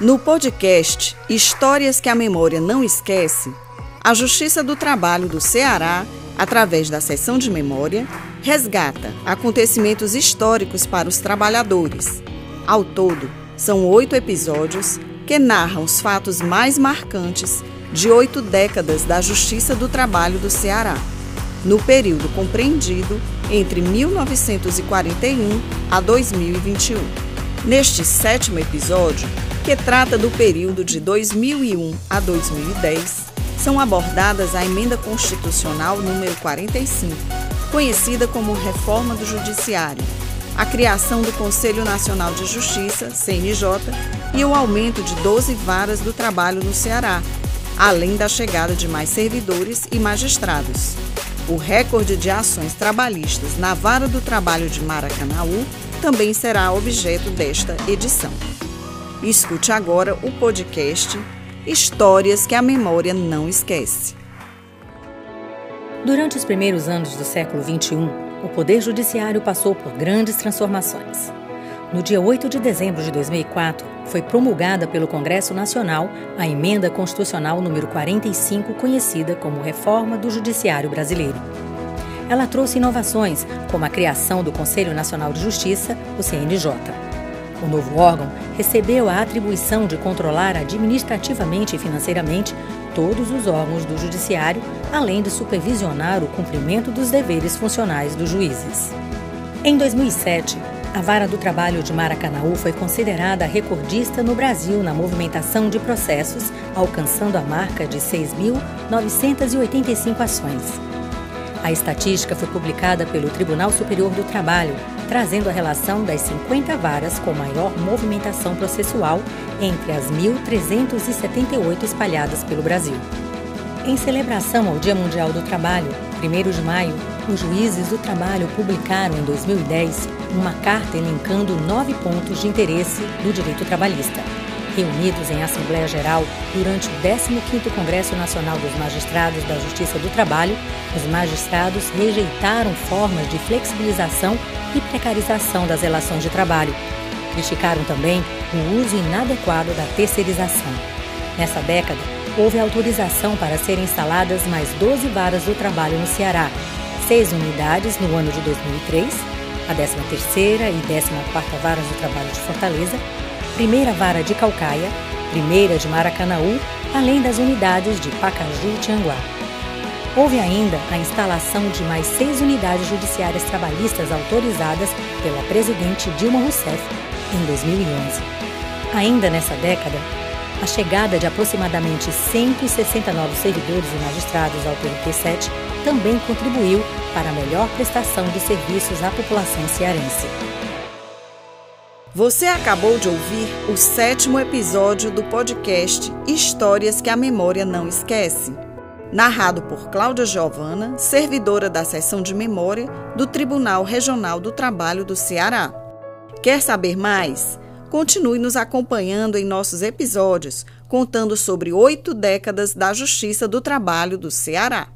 No podcast Histórias que a Memória Não Esquece, a Justiça do Trabalho do Ceará, através da seção de memória, resgata acontecimentos históricos para os trabalhadores. Ao todo, são oito episódios que narram os fatos mais marcantes de oito décadas da Justiça do Trabalho do Ceará, no período compreendido entre 1941 a 2021. Neste sétimo episódio, que trata do período de 2001 a 2010, são abordadas a emenda constitucional número 45, conhecida como Reforma do Judiciário, a criação do Conselho Nacional de Justiça, CNJ, e o aumento de 12 varas do trabalho no Ceará, além da chegada de mais servidores e magistrados. O recorde de ações trabalhistas na Vara do Trabalho de Maracanaú também será objeto desta edição. Escute agora o podcast Histórias que a Memória Não Esquece. Durante os primeiros anos do século XXI, o Poder Judiciário passou por grandes transformações. No dia 8 de dezembro de 2004, foi promulgada pelo Congresso Nacional a Emenda Constitucional número 45, conhecida como Reforma do Judiciário Brasileiro. Ela trouxe inovações, como a criação do Conselho Nacional de Justiça, o CNJ. O novo órgão recebeu a atribuição de controlar administrativamente e financeiramente todos os órgãos do Judiciário, além de supervisionar o cumprimento dos deveres funcionais dos juízes. Em 2007, a Vara do Trabalho de Maracanaú foi considerada recordista no Brasil na movimentação de processos, alcançando a marca de 6.985 ações. A estatística foi publicada pelo Tribunal Superior do Trabalho, trazendo a relação das 50 varas com maior movimentação processual entre as 1.378 espalhadas pelo Brasil. Em celebração ao Dia Mundial do Trabalho, 1 de maio, os juízes do trabalho publicaram em 2010 uma carta elencando nove pontos de interesse do direito trabalhista. Reunidos em Assembleia Geral durante o 15º Congresso Nacional dos Magistrados da Justiça do Trabalho, os magistrados rejeitaram formas de flexibilização e precarização das relações de trabalho. Criticaram também o uso inadequado da terceirização. Nessa década, houve autorização para serem instaladas mais 12 varas do trabalho no Ceará, seis unidades no ano de 2003, a 13ª e 14ª Varas do Trabalho de Fortaleza, primeira vara de Calcaia, primeira de Maracanaú, além das unidades de Pacaju e Tianguá. Houve ainda a instalação de mais seis unidades judiciárias trabalhistas autorizadas pela presidente Dilma Rousseff em 2011. Ainda nessa década, a chegada de aproximadamente 160 novos servidores e magistrados ao TRT-7 também contribuiu para a melhor prestação de serviços à população cearense. Você acabou de ouvir o sétimo episódio do podcast Histórias que a Memória Não Esquece, narrado por Cláudia Giovana, servidora da seção de memória do Tribunal Regional do Trabalho do Ceará. Quer saber mais? Continue nos acompanhando em nossos episódios, contando sobre oito décadas da Justiça do Trabalho do Ceará.